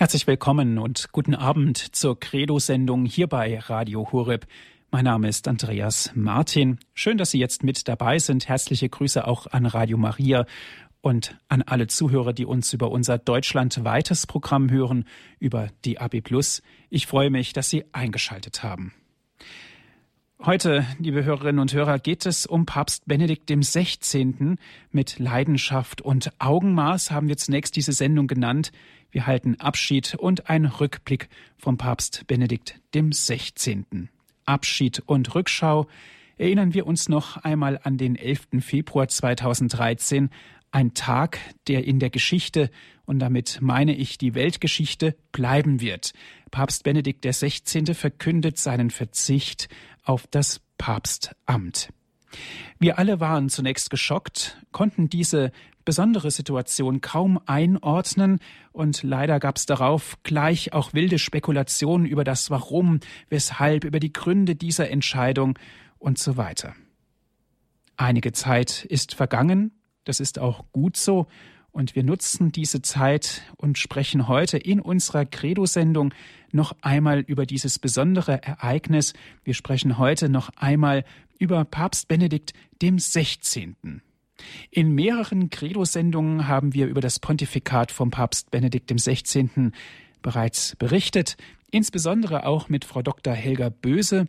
Herzlich willkommen und guten Abend zur Credo-Sendung hier bei Radio Horeb. Mein Name ist Andreas Martin. Schön, dass Sie jetzt mit dabei sind. Herzliche Grüße auch an Radio Maria und an alle Zuhörer, die uns über unser deutschlandweites Programm hören, über die AB Plus. Ich freue mich, dass Sie eingeschaltet haben. Heute, liebe Hörerinnen und Hörer, geht es um Papst Benedikt XVI. Mit Leidenschaft und Augenmaß haben wir zunächst diese Sendung genannt. Wir halten Abschied und ein Rückblick vom Papst Benedikt XVI. Abschied und Rückschau erinnern wir uns noch einmal an den 11. Februar 2013, ein Tag, der in der Geschichte, und damit meine ich die Weltgeschichte, bleiben wird. Papst Benedikt XVI. verkündet seinen Verzicht auf das Papstamt. Wir alle waren zunächst geschockt, konnten diese besondere Situation kaum einordnen und leider gab es darauf gleich auch wilde Spekulationen über das Warum, weshalb, über die Gründe dieser Entscheidung und so weiter. Einige Zeit ist vergangen, das ist auch gut so, und wir nutzen diese Zeit und sprechen heute in unserer Credo-Sendung noch einmal über dieses besondere Ereignis. Wir sprechen heute noch einmal über Papst Benedikt dem 16. In mehreren Credo-Sendungen haben wir über das Pontifikat vom Papst Benedikt XVI. bereits berichtet, insbesondere auch mit Frau Dr. Helga Böse,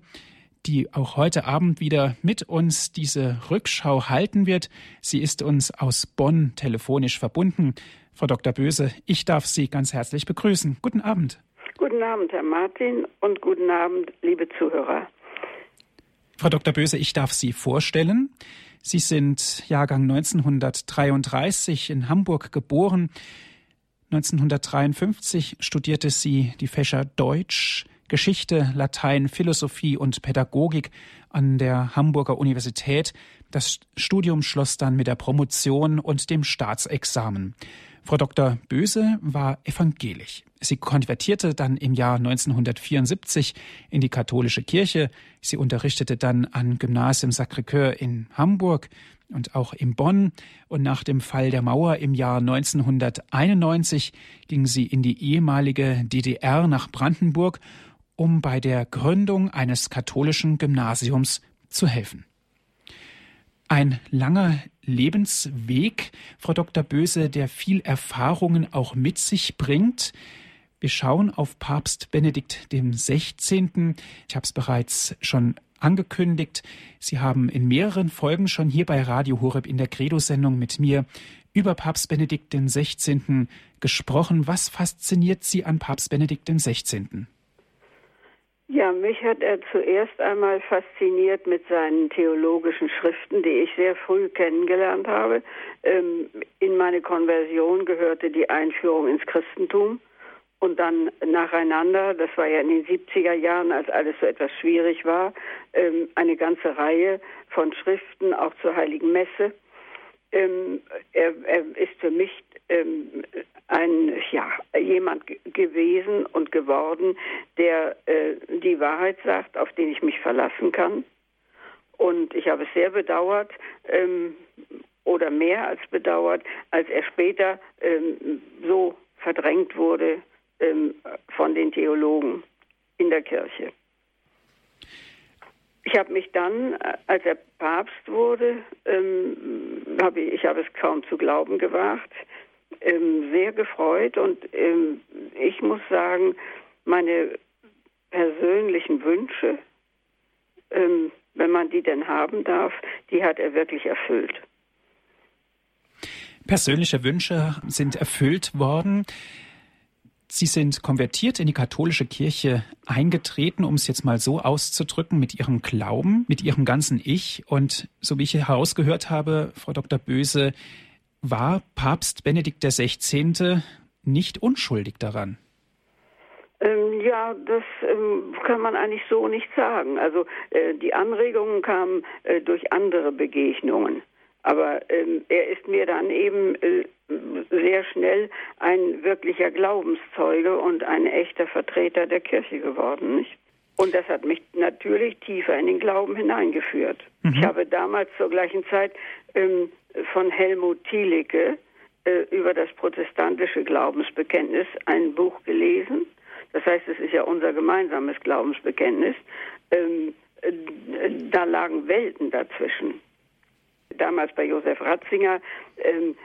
die auch heute Abend wieder mit uns diese Rückschau halten wird. Sie ist uns aus Bonn telefonisch verbunden. Frau Dr. Böse, ich darf Sie ganz herzlich begrüßen. Guten Abend. Guten Abend, Herr Martin, und guten Abend, liebe Zuhörer. Frau Dr. Böse, ich darf Sie vorstellen. Sie sind Jahrgang 1933 in Hamburg geboren. 1953 studierte sie die Fächer Deutsch, Geschichte, Latein, Philosophie und Pädagogik an der Hamburger Universität. Das Studium schloss dann mit der Promotion und dem Staatsexamen. Frau Dr. Böse war evangelisch. Sie konvertierte dann im Jahr 1974 in die katholische Kirche. Sie unterrichtete dann an Gymnasium Sacré-Cœur in Hamburg und auch in Bonn. Und nach dem Fall der Mauer im Jahr 1991 ging sie in die ehemalige DDR nach Brandenburg, um bei der Gründung eines katholischen Gymnasiums zu helfen. Ein langer Lebensweg, Frau Dr. Böse, der viel Erfahrungen auch mit sich bringt. Wir schauen auf Papst Benedikt dem 16. Ich habe es bereits schon angekündigt. Sie haben in mehreren Folgen schon hier bei Radio Horeb in der Credo-Sendung mit mir über Papst Benedikt den 16. gesprochen. Was fasziniert Sie an Papst Benedikt dem 16.? Ja, mich hat er zuerst einmal fasziniert mit seinen theologischen Schriften, die ich sehr früh kennengelernt habe. Ähm, in meine Konversion gehörte die Einführung ins Christentum und dann nacheinander, das war ja in den 70er Jahren, als alles so etwas schwierig war, ähm, eine ganze Reihe von Schriften, auch zur Heiligen Messe. Ähm, er, er, ist für mich ähm, ein ja jemand gewesen und geworden, der äh, die Wahrheit sagt, auf den ich mich verlassen kann. Und ich habe es sehr bedauert ähm, oder mehr als bedauert, als er später ähm, so verdrängt wurde ähm, von den Theologen in der Kirche. Ich habe mich dann, äh, als er Papst wurde, ähm, hab ich, ich habe es kaum zu glauben gewagt, ähm, sehr gefreut und ähm, ich muss sagen, meine persönlichen Wünsche, ähm, wenn man die denn haben darf, die hat er wirklich erfüllt. Persönliche Wünsche sind erfüllt worden. Sie sind konvertiert in die katholische Kirche eingetreten, um es jetzt mal so auszudrücken, mit Ihrem Glauben, mit Ihrem ganzen Ich. Und so wie ich herausgehört habe, Frau Dr. Böse, war Papst Benedikt XVI. nicht unschuldig daran? Ähm, ja, das ähm, kann man eigentlich so nicht sagen. Also äh, die Anregungen kamen äh, durch andere Begegnungen. Aber ähm, er ist mir dann eben äh, sehr schnell ein wirklicher Glaubenszeuge und ein echter Vertreter der Kirche geworden. Nicht? Und das hat mich natürlich tiefer in den Glauben hineingeführt. Mhm. Ich habe damals zur gleichen Zeit ähm, von Helmut Thielicke äh, über das protestantische Glaubensbekenntnis ein Buch gelesen. Das heißt, es ist ja unser gemeinsames Glaubensbekenntnis. Ähm, äh, da lagen Welten dazwischen. Damals bei Josef Ratzinger ähm,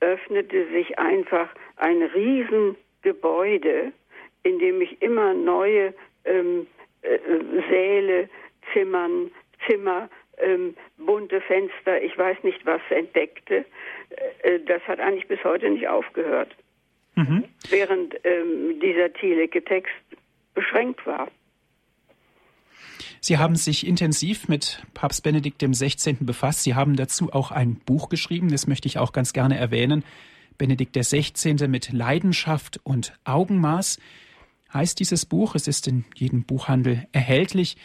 öffnete sich einfach ein Riesengebäude, in dem ich immer neue ähm, äh, Säle, Zimmern, Zimmer, ähm, bunte Fenster, ich weiß nicht was entdeckte. Äh, das hat eigentlich bis heute nicht aufgehört. Mhm. Während ähm, dieser Thielecke Text beschränkt war. Sie haben sich intensiv mit Papst Benedikt XVI. befasst. Sie haben dazu auch ein Buch geschrieben, das möchte ich auch ganz gerne erwähnen. Benedikt XVI. mit Leidenschaft und Augenmaß heißt dieses Buch. Es ist in jedem Buchhandel erhältlich.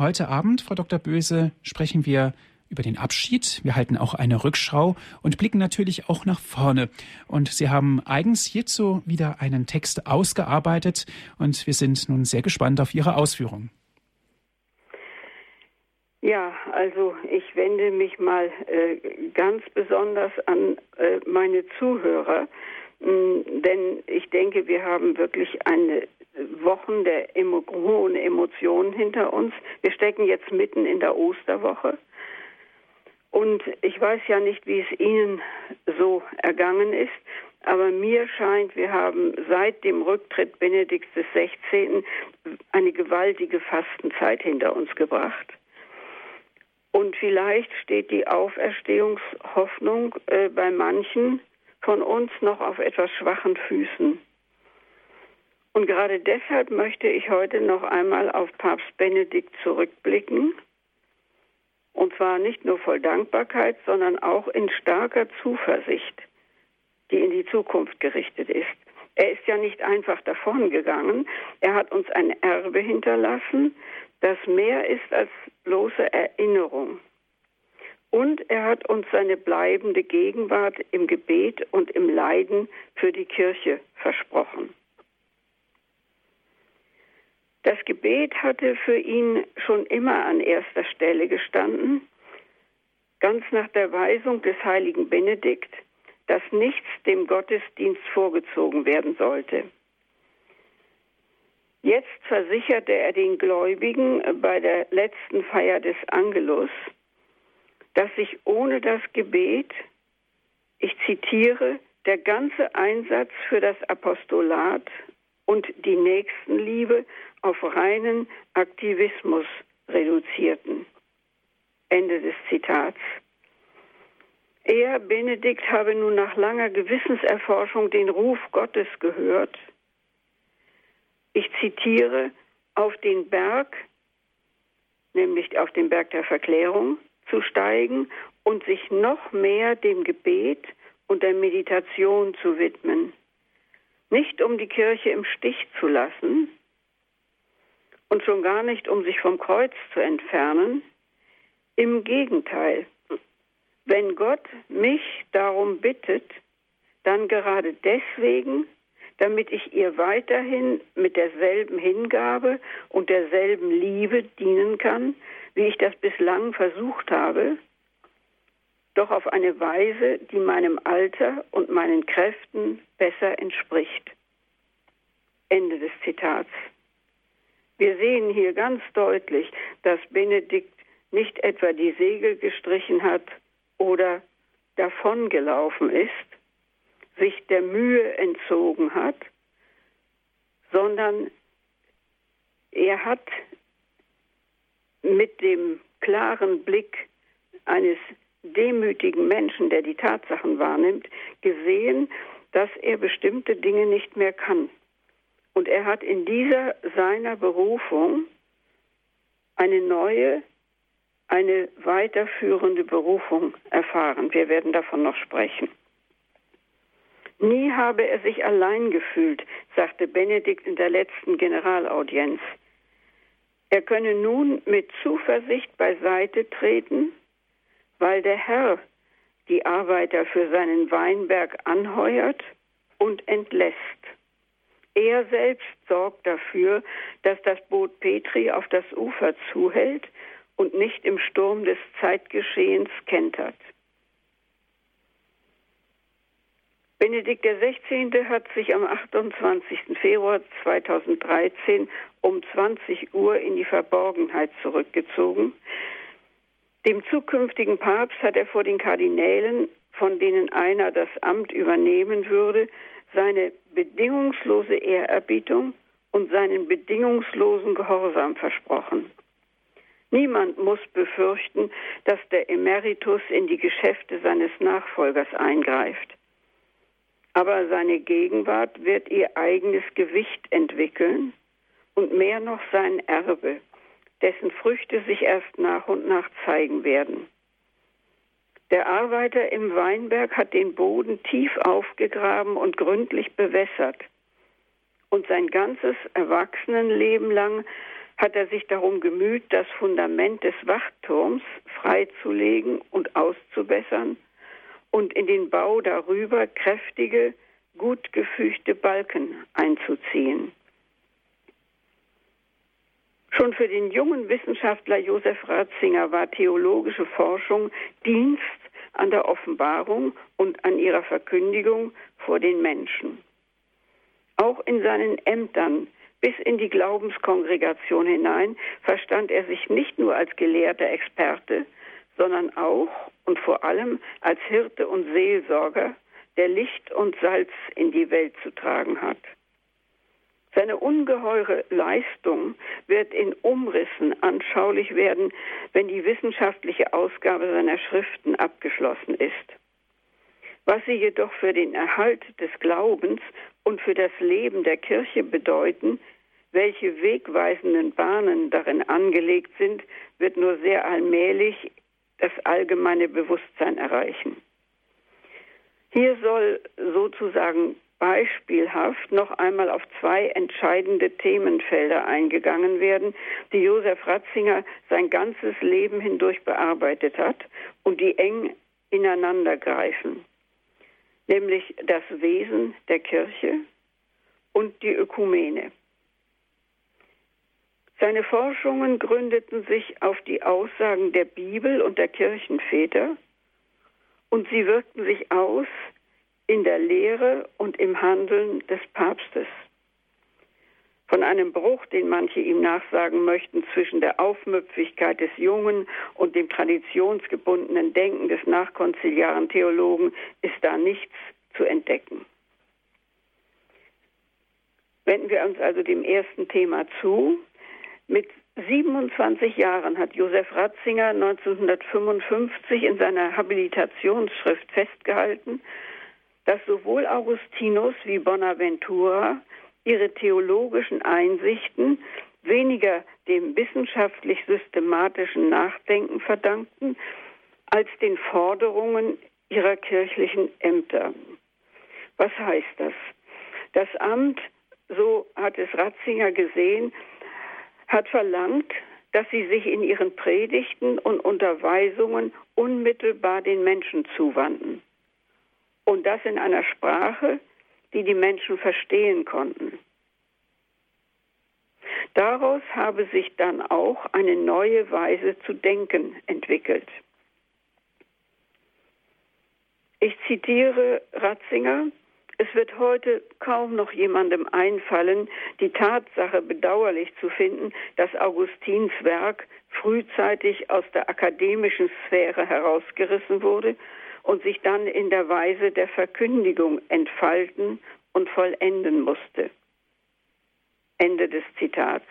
Heute Abend, Frau Dr. Böse, sprechen wir über den Abschied. Wir halten auch eine Rückschau und blicken natürlich auch nach vorne. Und Sie haben eigens hierzu wieder einen Text ausgearbeitet und wir sind nun sehr gespannt auf Ihre Ausführungen. Ja, also ich wende mich mal äh, ganz besonders an äh, meine Zuhörer, mh, denn ich denke, wir haben wirklich eine Wochen der emo hohen Emotionen hinter uns. Wir stecken jetzt mitten in der Osterwoche. Und ich weiß ja nicht, wie es Ihnen so ergangen ist, aber mir scheint, wir haben seit dem Rücktritt Benedikts XVI. eine gewaltige Fastenzeit hinter uns gebracht. Und vielleicht steht die Auferstehungshoffnung äh, bei manchen von uns noch auf etwas schwachen Füßen. Und gerade deshalb möchte ich heute noch einmal auf Papst Benedikt zurückblicken. Und zwar nicht nur voll Dankbarkeit, sondern auch in starker Zuversicht, die in die Zukunft gerichtet ist. Er ist ja nicht einfach davongegangen. Er hat uns ein Erbe hinterlassen, das mehr ist als bloße Erinnerung. Und er hat uns seine bleibende Gegenwart im Gebet und im Leiden für die Kirche versprochen. Das Gebet hatte für ihn schon immer an erster Stelle gestanden, ganz nach der Weisung des heiligen Benedikt, dass nichts dem Gottesdienst vorgezogen werden sollte. Jetzt versicherte er den Gläubigen bei der letzten Feier des Angelus, dass sich ohne das Gebet, ich zitiere, der ganze Einsatz für das Apostolat und die Nächstenliebe auf reinen Aktivismus reduzierten. Ende des Zitats. Er, Benedikt, habe nun nach langer Gewissenserforschung den Ruf Gottes gehört. Ich zitiere, auf den Berg, nämlich auf den Berg der Verklärung, zu steigen und sich noch mehr dem Gebet und der Meditation zu widmen. Nicht um die Kirche im Stich zu lassen, und schon gar nicht, um sich vom Kreuz zu entfernen. Im Gegenteil, wenn Gott mich darum bittet, dann gerade deswegen, damit ich ihr weiterhin mit derselben Hingabe und derselben Liebe dienen kann, wie ich das bislang versucht habe, doch auf eine Weise, die meinem Alter und meinen Kräften besser entspricht. Ende des Zitats. Wir sehen hier ganz deutlich, dass Benedikt nicht etwa die Segel gestrichen hat oder davongelaufen ist, sich der Mühe entzogen hat, sondern er hat mit dem klaren Blick eines demütigen Menschen, der die Tatsachen wahrnimmt, gesehen, dass er bestimmte Dinge nicht mehr kann. Und er hat in dieser seiner Berufung eine neue, eine weiterführende Berufung erfahren. Wir werden davon noch sprechen. Nie habe er sich allein gefühlt, sagte Benedikt in der letzten Generalaudienz. Er könne nun mit Zuversicht beiseite treten, weil der Herr die Arbeiter für seinen Weinberg anheuert und entlässt. Er selbst sorgt dafür, dass das Boot Petri auf das Ufer zuhält und nicht im Sturm des Zeitgeschehens kentert. Benedikt XVI. hat sich am 28. Februar 2013 um 20 Uhr in die Verborgenheit zurückgezogen. Dem zukünftigen Papst hat er vor den Kardinälen, von denen einer das Amt übernehmen würde, seine bedingungslose Ehrerbietung und seinen bedingungslosen Gehorsam versprochen. Niemand muss befürchten, dass der Emeritus in die Geschäfte seines Nachfolgers eingreift. Aber seine Gegenwart wird ihr eigenes Gewicht entwickeln und mehr noch sein Erbe, dessen Früchte sich erst nach und nach zeigen werden. Der Arbeiter im Weinberg hat den Boden tief aufgegraben und gründlich bewässert. Und sein ganzes Erwachsenenleben lang hat er sich darum gemüht, das Fundament des Wachturms freizulegen und auszubessern und in den Bau darüber kräftige, gut gefügte Balken einzuziehen. Schon für den jungen Wissenschaftler Josef Ratzinger war theologische Forschung Dienst an der Offenbarung und an ihrer Verkündigung vor den Menschen. Auch in seinen Ämtern bis in die Glaubenskongregation hinein verstand er sich nicht nur als gelehrter Experte, sondern auch und vor allem als Hirte und Seelsorger, der Licht und Salz in die Welt zu tragen hat. Seine ungeheure Leistung wird in Umrissen anschaulich werden, wenn die wissenschaftliche Ausgabe seiner Schriften abgeschlossen ist. Was sie jedoch für den Erhalt des Glaubens und für das Leben der Kirche bedeuten, welche wegweisenden Bahnen darin angelegt sind, wird nur sehr allmählich das allgemeine Bewusstsein erreichen. Hier soll sozusagen beispielhaft noch einmal auf zwei entscheidende Themenfelder eingegangen werden, die Josef Ratzinger sein ganzes Leben hindurch bearbeitet hat und die eng ineinander greifen, nämlich das Wesen der Kirche und die Ökumene. Seine Forschungen gründeten sich auf die Aussagen der Bibel und der Kirchenväter und sie wirkten sich aus in der Lehre und im Handeln des Papstes. Von einem Bruch, den manche ihm nachsagen möchten, zwischen der Aufmüpfigkeit des jungen und dem traditionsgebundenen Denken des nachkonziliaren Theologen, ist da nichts zu entdecken. Wenden wir uns also dem ersten Thema zu, mit 27 Jahren hat Josef Ratzinger 1955 in seiner Habilitationsschrift festgehalten, dass sowohl Augustinus wie Bonaventura ihre theologischen Einsichten weniger dem wissenschaftlich-systematischen Nachdenken verdankten, als den Forderungen ihrer kirchlichen Ämter. Was heißt das? Das Amt, so hat es Ratzinger gesehen, hat verlangt, dass sie sich in ihren Predigten und Unterweisungen unmittelbar den Menschen zuwandten. Und das in einer Sprache, die die Menschen verstehen konnten. Daraus habe sich dann auch eine neue Weise zu denken entwickelt. Ich zitiere Ratzinger, es wird heute kaum noch jemandem einfallen, die Tatsache bedauerlich zu finden, dass Augustins Werk frühzeitig aus der akademischen Sphäre herausgerissen wurde und sich dann in der Weise der Verkündigung entfalten und vollenden musste. Ende des Zitats.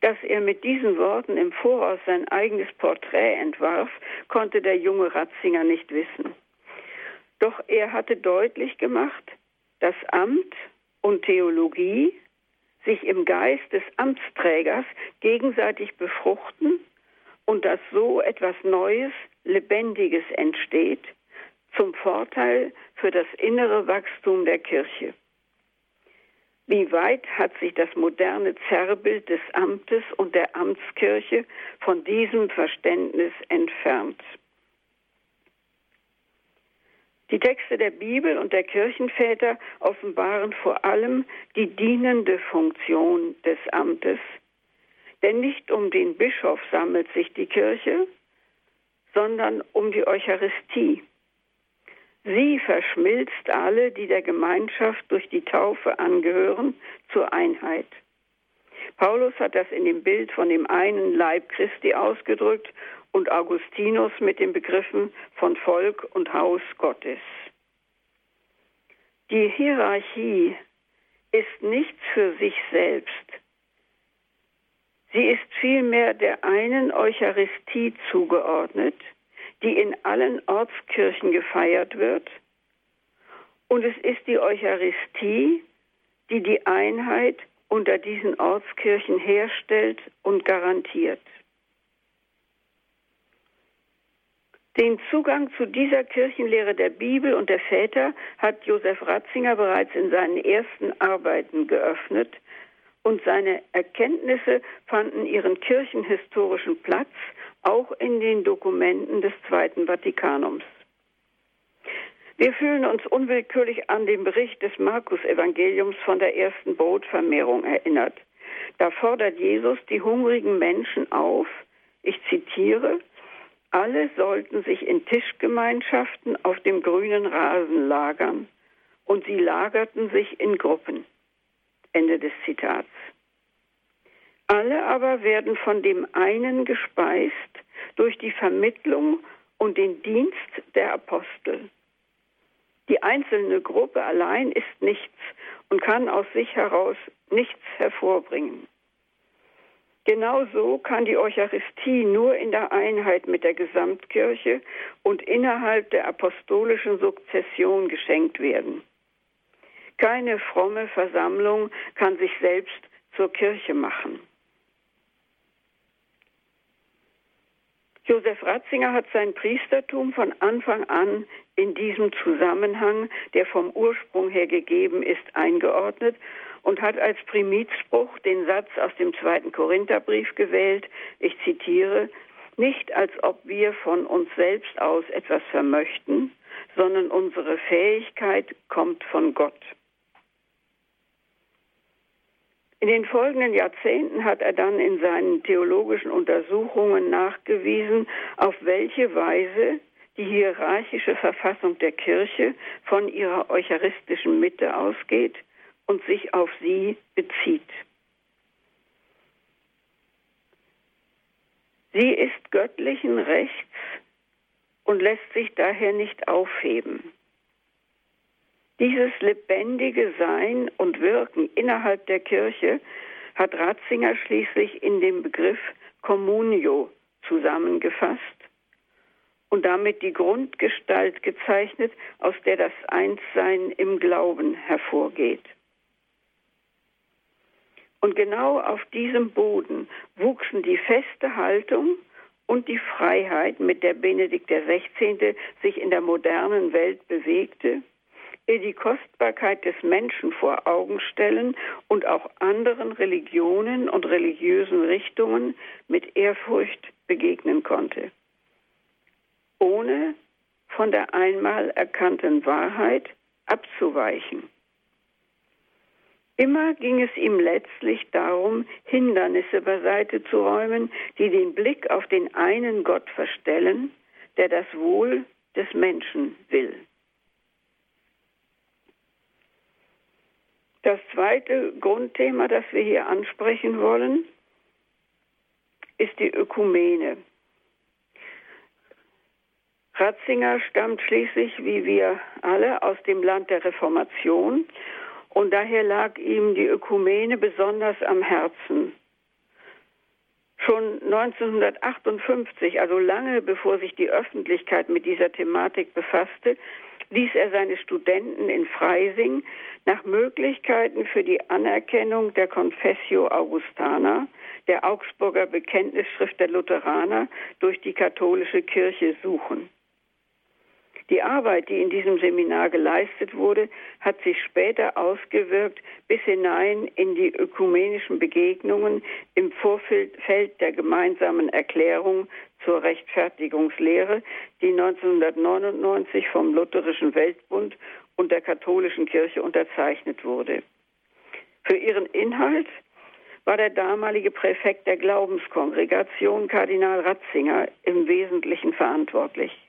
Dass er mit diesen Worten im Voraus sein eigenes Porträt entwarf, konnte der junge Ratzinger nicht wissen. Doch er hatte deutlich gemacht, dass Amt und Theologie sich im Geist des Amtsträgers gegenseitig befruchten und dass so etwas Neues, Lebendiges entsteht, zum Vorteil für das innere Wachstum der Kirche. Wie weit hat sich das moderne Zerrbild des Amtes und der Amtskirche von diesem Verständnis entfernt? Die Texte der Bibel und der Kirchenväter offenbaren vor allem die dienende Funktion des Amtes. Denn nicht um den Bischof sammelt sich die Kirche, sondern um die Eucharistie. Sie verschmilzt alle, die der Gemeinschaft durch die Taufe angehören, zur Einheit. Paulus hat das in dem Bild von dem einen Leib Christi ausgedrückt und Augustinus mit den Begriffen von Volk und Haus Gottes. Die Hierarchie ist nichts für sich selbst. Sie ist vielmehr der einen Eucharistie zugeordnet, die in allen Ortskirchen gefeiert wird. Und es ist die Eucharistie, die die Einheit unter diesen Ortskirchen herstellt und garantiert. Den Zugang zu dieser Kirchenlehre der Bibel und der Väter hat Josef Ratzinger bereits in seinen ersten Arbeiten geöffnet und seine Erkenntnisse fanden ihren kirchenhistorischen Platz auch in den Dokumenten des Zweiten Vatikanums. Wir fühlen uns unwillkürlich an den Bericht des Markus-Evangeliums von der ersten Brotvermehrung erinnert. Da fordert Jesus die hungrigen Menschen auf, ich zitiere, alle sollten sich in Tischgemeinschaften auf dem grünen Rasen lagern, und sie lagerten sich in Gruppen. Ende des Zitats. Alle aber werden von dem einen gespeist durch die Vermittlung und den Dienst der Apostel. Die einzelne Gruppe allein ist nichts und kann aus sich heraus nichts hervorbringen. Genauso kann die Eucharistie nur in der Einheit mit der Gesamtkirche und innerhalb der apostolischen Sukzession geschenkt werden. Keine fromme Versammlung kann sich selbst zur Kirche machen. Josef Ratzinger hat sein Priestertum von Anfang an in diesem Zusammenhang, der vom Ursprung her gegeben ist, eingeordnet und hat als Primizspruch den Satz aus dem zweiten Korintherbrief gewählt, ich zitiere, nicht als ob wir von uns selbst aus etwas vermöchten, sondern unsere Fähigkeit kommt von Gott. In den folgenden Jahrzehnten hat er dann in seinen theologischen Untersuchungen nachgewiesen, auf welche Weise die hierarchische Verfassung der Kirche von ihrer eucharistischen Mitte ausgeht und sich auf sie bezieht. Sie ist göttlichen Rechts und lässt sich daher nicht aufheben. Dieses lebendige Sein und Wirken innerhalb der Kirche hat Ratzinger schließlich in dem Begriff Communio zusammengefasst und damit die Grundgestalt gezeichnet, aus der das Einssein im Glauben hervorgeht. Und genau auf diesem Boden wuchsen die feste Haltung und die Freiheit, mit der Benedikt XVI. sich in der modernen Welt bewegte, ihr die Kostbarkeit des Menschen vor Augen stellen und auch anderen Religionen und religiösen Richtungen mit Ehrfurcht begegnen konnte, ohne von der einmal erkannten Wahrheit abzuweichen. Immer ging es ihm letztlich darum, Hindernisse beiseite zu räumen, die den Blick auf den einen Gott verstellen, der das Wohl des Menschen will. Das zweite Grundthema, das wir hier ansprechen wollen, ist die Ökumene. Ratzinger stammt schließlich, wie wir alle, aus dem Land der Reformation und daher lag ihm die Ökumene besonders am Herzen. Schon 1958, also lange bevor sich die Öffentlichkeit mit dieser Thematik befasste, ließ er seine Studenten in Freising nach Möglichkeiten für die Anerkennung der Confessio Augustana, der Augsburger Bekenntnisschrift der Lutheraner, durch die katholische Kirche suchen. Die Arbeit, die in diesem Seminar geleistet wurde, hat sich später ausgewirkt bis hinein in die ökumenischen Begegnungen im Vorfeld der gemeinsamen Erklärung zur Rechtfertigungslehre, die 1999 vom Lutherischen Weltbund und der katholischen Kirche unterzeichnet wurde. Für ihren Inhalt war der damalige Präfekt der Glaubenskongregation Kardinal Ratzinger im Wesentlichen verantwortlich.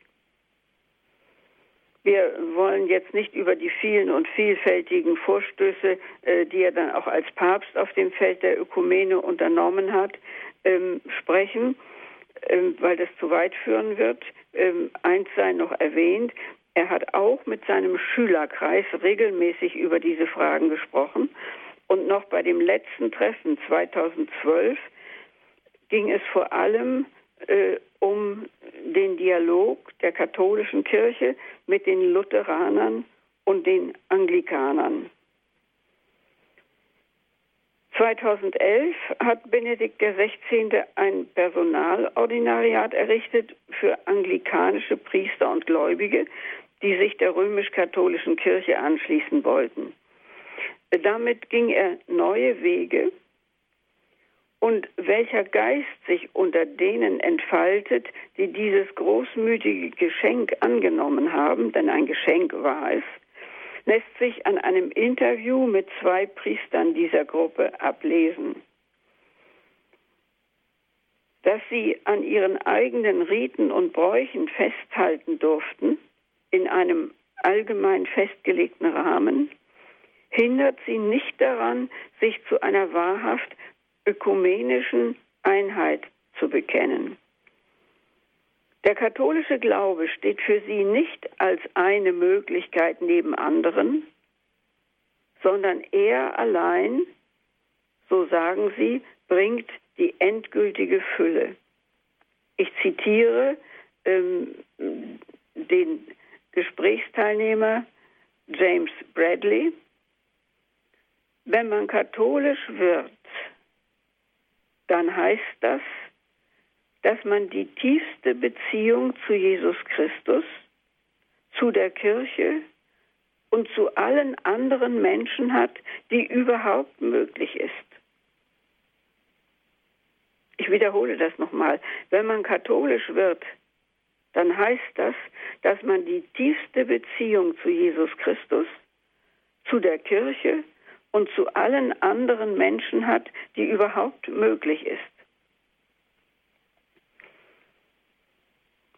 Wir wollen jetzt nicht über die vielen und vielfältigen Vorstöße, äh, die er dann auch als Papst auf dem Feld der Ökumene unternommen hat, ähm, sprechen, ähm, weil das zu weit führen wird. Ähm, eins sei noch erwähnt, er hat auch mit seinem Schülerkreis regelmäßig über diese Fragen gesprochen. Und noch bei dem letzten Treffen 2012 ging es vor allem äh, um den Dialog der katholischen Kirche mit den Lutheranern und den Anglikanern. 2011 hat Benedikt XVI. ein Personalordinariat errichtet für anglikanische Priester und Gläubige, die sich der römisch-katholischen Kirche anschließen wollten. Damit ging er neue Wege und welcher Geist sich unter denen entfaltet, die dieses großmütige Geschenk angenommen haben, denn ein Geschenk war es, lässt sich an einem Interview mit zwei Priestern dieser Gruppe ablesen. Dass sie an ihren eigenen Riten und Bräuchen festhalten durften, in einem allgemein festgelegten Rahmen, hindert sie nicht daran, sich zu einer wahrhaft ökumenischen Einheit zu bekennen. Der katholische Glaube steht für sie nicht als eine Möglichkeit neben anderen, sondern er allein, so sagen sie, bringt die endgültige Fülle. Ich zitiere ähm, den Gesprächsteilnehmer James Bradley. Wenn man katholisch wird, dann heißt das, dass man die tiefste Beziehung zu Jesus Christus, zu der Kirche und zu allen anderen Menschen hat, die überhaupt möglich ist. Ich wiederhole das nochmal. Wenn man katholisch wird, dann heißt das, dass man die tiefste Beziehung zu Jesus Christus, zu der Kirche und zu allen anderen Menschen hat, die überhaupt möglich ist.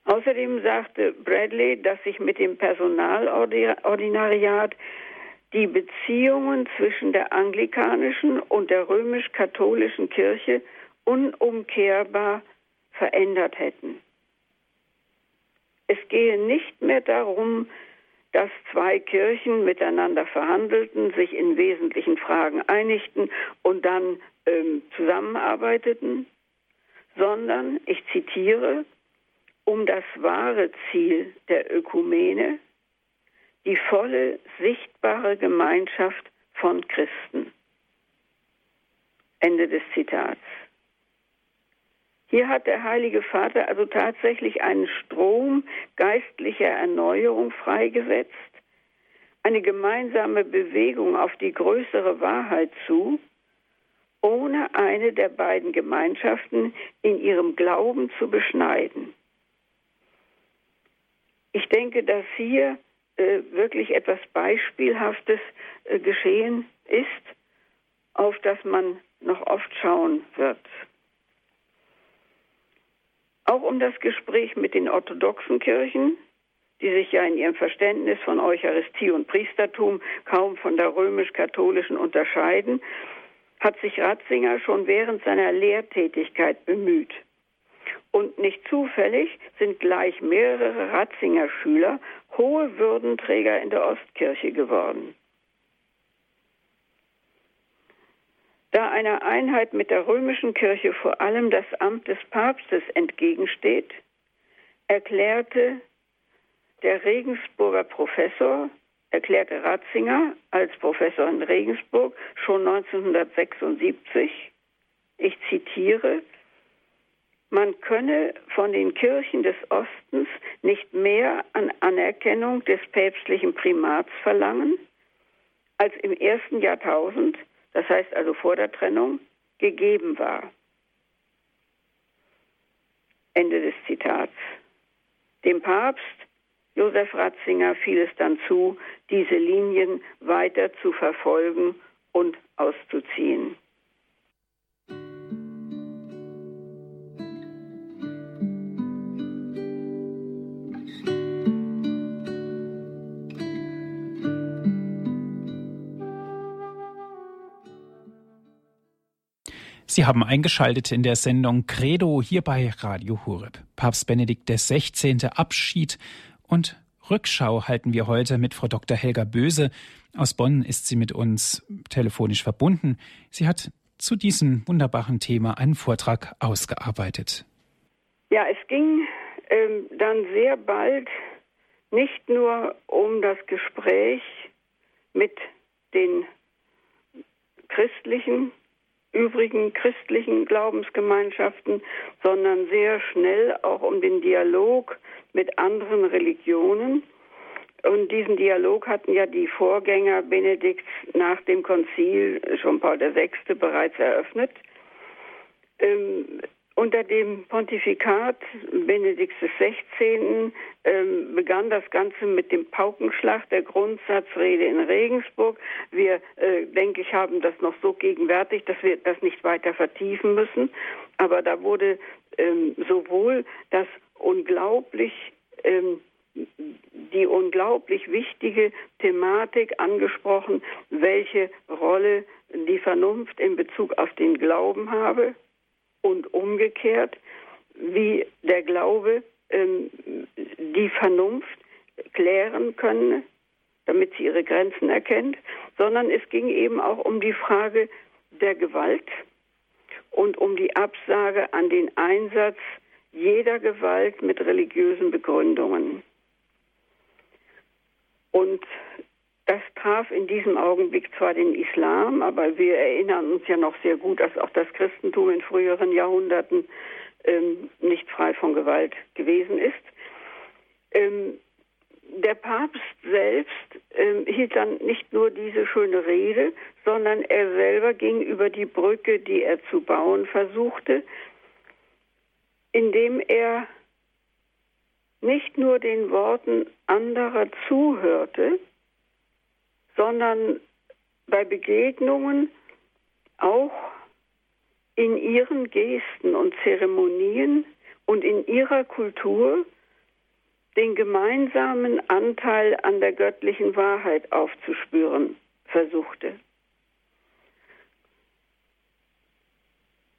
Außerdem sagte Bradley, dass sich mit dem Personalordinariat die Beziehungen zwischen der anglikanischen und der römisch-katholischen Kirche unumkehrbar verändert hätten. Es gehe nicht mehr darum, dass zwei Kirchen miteinander verhandelten, sich in wesentlichen Fragen einigten und dann ähm, zusammenarbeiteten, sondern, ich zitiere, um das wahre Ziel der Ökumene, die volle sichtbare Gemeinschaft von Christen. Ende des Zitats. Hier hat der Heilige Vater also tatsächlich einen Strom geistlicher Erneuerung freigesetzt, eine gemeinsame Bewegung auf die größere Wahrheit zu, ohne eine der beiden Gemeinschaften in ihrem Glauben zu beschneiden. Ich denke, dass hier äh, wirklich etwas Beispielhaftes äh, geschehen ist, auf das man noch oft schauen wird. Auch um das Gespräch mit den orthodoxen Kirchen, die sich ja in ihrem Verständnis von Eucharistie und Priestertum kaum von der römisch-katholischen unterscheiden, hat sich Ratzinger schon während seiner Lehrtätigkeit bemüht. Und nicht zufällig sind gleich mehrere Ratzinger Schüler hohe Würdenträger in der Ostkirche geworden. Da einer Einheit mit der römischen Kirche vor allem das Amt des Papstes entgegensteht, erklärte der Regensburger Professor, erklärte Ratzinger als Professor in Regensburg schon 1976, ich zitiere, man könne von den Kirchen des Ostens nicht mehr an Anerkennung des päpstlichen Primats verlangen, als im ersten Jahrtausend das heißt also vor der Trennung, gegeben war. Ende des Zitats. Dem Papst Josef Ratzinger fiel es dann zu, diese Linien weiter zu verfolgen und auszuziehen. Sie haben eingeschaltet in der Sendung Credo hier bei Radio Hureb. Papst Benedikt XVI. Abschied und Rückschau halten wir heute mit Frau Dr. Helga Böse. Aus Bonn ist sie mit uns telefonisch verbunden. Sie hat zu diesem wunderbaren Thema einen Vortrag ausgearbeitet. Ja, es ging ähm, dann sehr bald nicht nur um das Gespräch mit den christlichen übrigen christlichen Glaubensgemeinschaften, sondern sehr schnell auch um den Dialog mit anderen Religionen. Und diesen Dialog hatten ja die Vorgänger Benedikts nach dem Konzil schon Paul VI. bereits eröffnet. Ähm, unter dem Pontifikat Benedikts XVI. Ähm, begann das Ganze mit dem Paukenschlag der Grundsatzrede in Regensburg. Wir, äh, denke ich, haben das noch so gegenwärtig, dass wir das nicht weiter vertiefen müssen. Aber da wurde ähm, sowohl das unglaublich ähm, die unglaublich wichtige Thematik angesprochen, welche Rolle die Vernunft in Bezug auf den Glauben habe, und umgekehrt, wie der Glaube ähm, die Vernunft klären könne, damit sie ihre Grenzen erkennt, sondern es ging eben auch um die Frage der Gewalt und um die Absage an den Einsatz jeder Gewalt mit religiösen Begründungen. Und das traf in diesem Augenblick zwar den Islam, aber wir erinnern uns ja noch sehr gut, dass auch das Christentum in früheren Jahrhunderten ähm, nicht frei von Gewalt gewesen ist. Ähm, der Papst selbst ähm, hielt dann nicht nur diese schöne Rede, sondern er selber ging über die Brücke, die er zu bauen versuchte, indem er nicht nur den Worten anderer zuhörte, sondern bei Begegnungen auch in ihren Gesten und Zeremonien und in ihrer Kultur den gemeinsamen Anteil an der göttlichen Wahrheit aufzuspüren versuchte.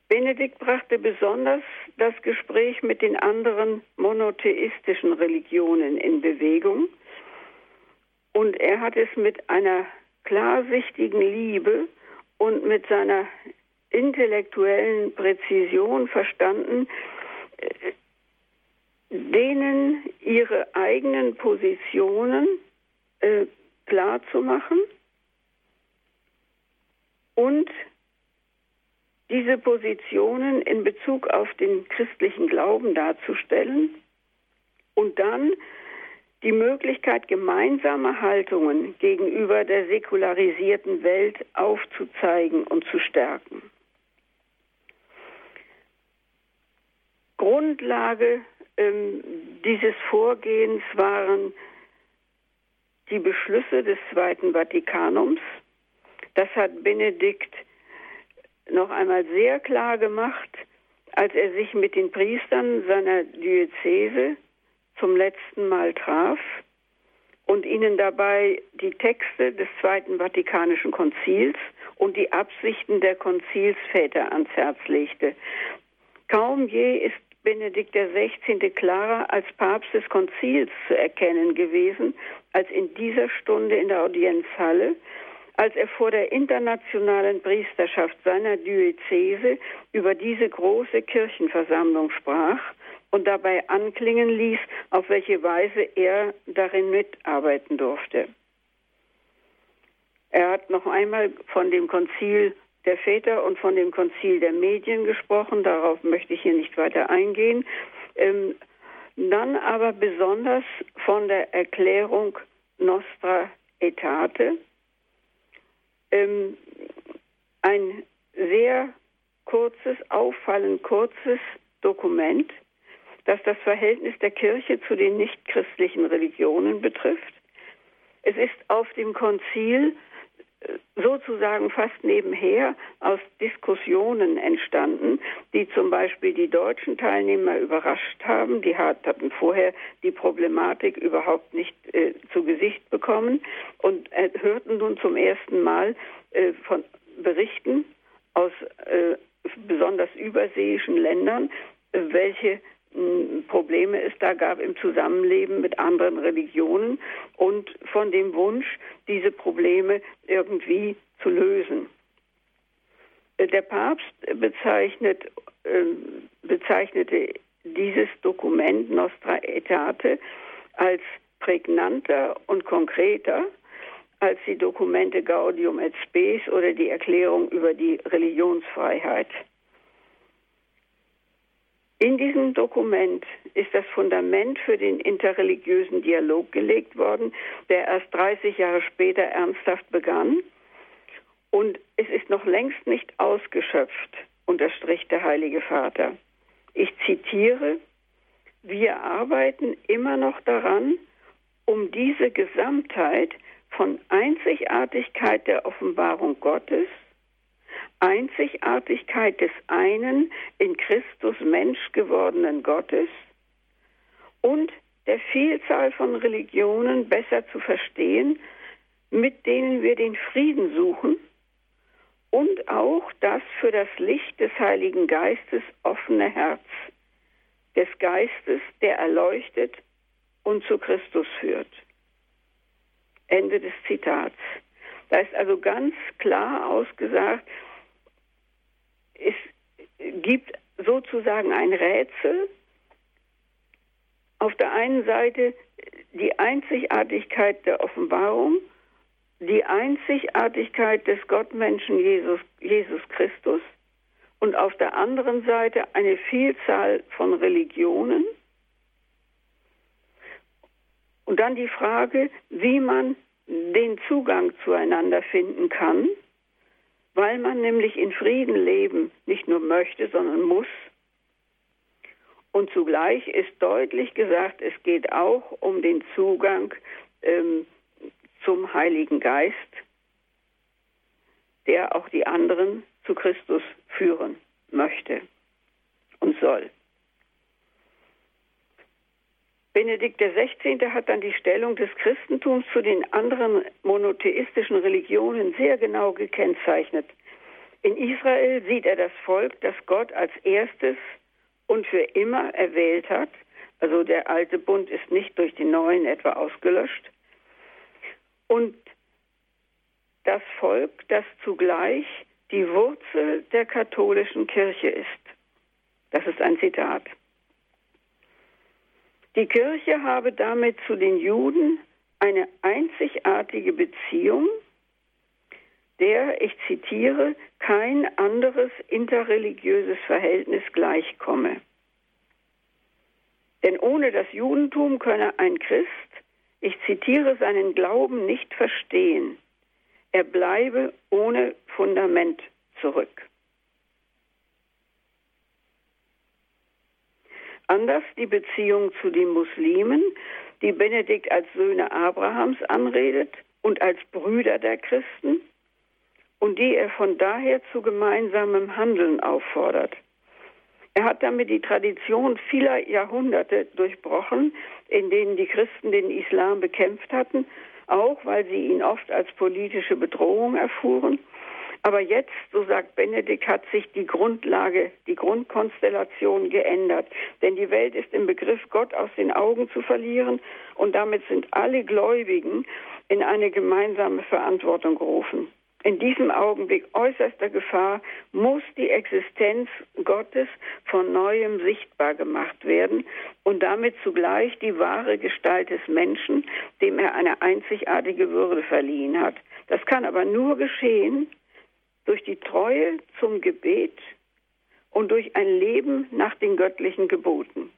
Benedikt brachte besonders das Gespräch mit den anderen monotheistischen Religionen in Bewegung und er hat es mit einer klarsichtigen Liebe und mit seiner intellektuellen Präzision verstanden, äh, denen ihre eigenen Positionen äh, klar zu machen und diese Positionen in Bezug auf den christlichen Glauben darzustellen und dann die Möglichkeit, gemeinsame Haltungen gegenüber der säkularisierten Welt aufzuzeigen und zu stärken. Grundlage ähm, dieses Vorgehens waren die Beschlüsse des Zweiten Vatikanums. Das hat Benedikt noch einmal sehr klar gemacht, als er sich mit den Priestern seiner Diözese zum letzten Mal traf und ihnen dabei die Texte des Zweiten Vatikanischen Konzils und die Absichten der Konzilsväter ans Herz legte. Kaum je ist Benedikt XVI. klarer als Papst des Konzils zu erkennen gewesen, als in dieser Stunde in der Audienzhalle, als er vor der internationalen Priesterschaft seiner Diözese über diese große Kirchenversammlung sprach und dabei anklingen ließ, auf welche Weise er darin mitarbeiten durfte. Er hat noch einmal von dem Konzil der Väter und von dem Konzil der Medien gesprochen, darauf möchte ich hier nicht weiter eingehen. Ähm, dann aber besonders von der Erklärung Nostra Etate, ähm, ein sehr kurzes, auffallend kurzes Dokument, das das Verhältnis der Kirche zu den nichtchristlichen Religionen betrifft. Es ist auf dem Konzil äh, sozusagen fast nebenher aus Diskussionen entstanden, die zum Beispiel die deutschen Teilnehmer überrascht haben. Die hatten vorher die Problematik überhaupt nicht äh, zu Gesicht bekommen und äh, hörten nun zum ersten Mal äh, von Berichten aus äh, besonders überseeischen Ländern, welche Probleme es da gab im Zusammenleben mit anderen Religionen und von dem Wunsch, diese Probleme irgendwie zu lösen. Der Papst bezeichnet, äh, bezeichnete dieses Dokument Nostra Aetate als prägnanter und konkreter als die Dokumente Gaudium et Spes oder die Erklärung über die Religionsfreiheit. In diesem Dokument ist das Fundament für den interreligiösen Dialog gelegt worden, der erst 30 Jahre später ernsthaft begann. Und es ist noch längst nicht ausgeschöpft, unterstrich der Heilige Vater. Ich zitiere, wir arbeiten immer noch daran, um diese Gesamtheit von Einzigartigkeit der Offenbarung Gottes Einzigartigkeit des einen in Christus Mensch gewordenen Gottes und der Vielzahl von Religionen besser zu verstehen, mit denen wir den Frieden suchen und auch das für das Licht des Heiligen Geistes offene Herz des Geistes, der erleuchtet und zu Christus führt. Ende des Zitats. Da ist also ganz klar ausgesagt, es gibt sozusagen ein Rätsel. Auf der einen Seite die Einzigartigkeit der Offenbarung, die Einzigartigkeit des Gottmenschen Jesus, Jesus Christus und auf der anderen Seite eine Vielzahl von Religionen. Und dann die Frage, wie man den Zugang zueinander finden kann weil man nämlich in Frieden leben nicht nur möchte, sondern muss. Und zugleich ist deutlich gesagt, es geht auch um den Zugang ähm, zum Heiligen Geist, der auch die anderen zu Christus führen möchte und soll. Benedikt XVI. hat dann die Stellung des Christentums zu den anderen monotheistischen Religionen sehr genau gekennzeichnet. In Israel sieht er das Volk, das Gott als erstes und für immer erwählt hat. Also der alte Bund ist nicht durch den neuen etwa ausgelöscht. Und das Volk, das zugleich die Wurzel der katholischen Kirche ist. Das ist ein Zitat. Die Kirche habe damit zu den Juden eine einzigartige Beziehung, der, ich zitiere, kein anderes interreligiöses Verhältnis gleichkomme. Denn ohne das Judentum könne ein Christ, ich zitiere, seinen Glauben nicht verstehen. Er bleibe ohne Fundament zurück. Anders die Beziehung zu den Muslimen, die Benedikt als Söhne Abrahams anredet und als Brüder der Christen und die er von daher zu gemeinsamem Handeln auffordert. Er hat damit die Tradition vieler Jahrhunderte durchbrochen, in denen die Christen den Islam bekämpft hatten, auch weil sie ihn oft als politische Bedrohung erfuhren aber jetzt, so sagt Benedikt, hat sich die Grundlage, die Grundkonstellation geändert. Denn die Welt ist im Begriff, Gott aus den Augen zu verlieren und damit sind alle Gläubigen in eine gemeinsame Verantwortung gerufen. In diesem Augenblick äußerster Gefahr muss die Existenz Gottes von neuem sichtbar gemacht werden und damit zugleich die wahre Gestalt des Menschen, dem er eine einzigartige Würde verliehen hat. Das kann aber nur geschehen, durch die Treue zum Gebet und durch ein Leben nach den göttlichen Geboten.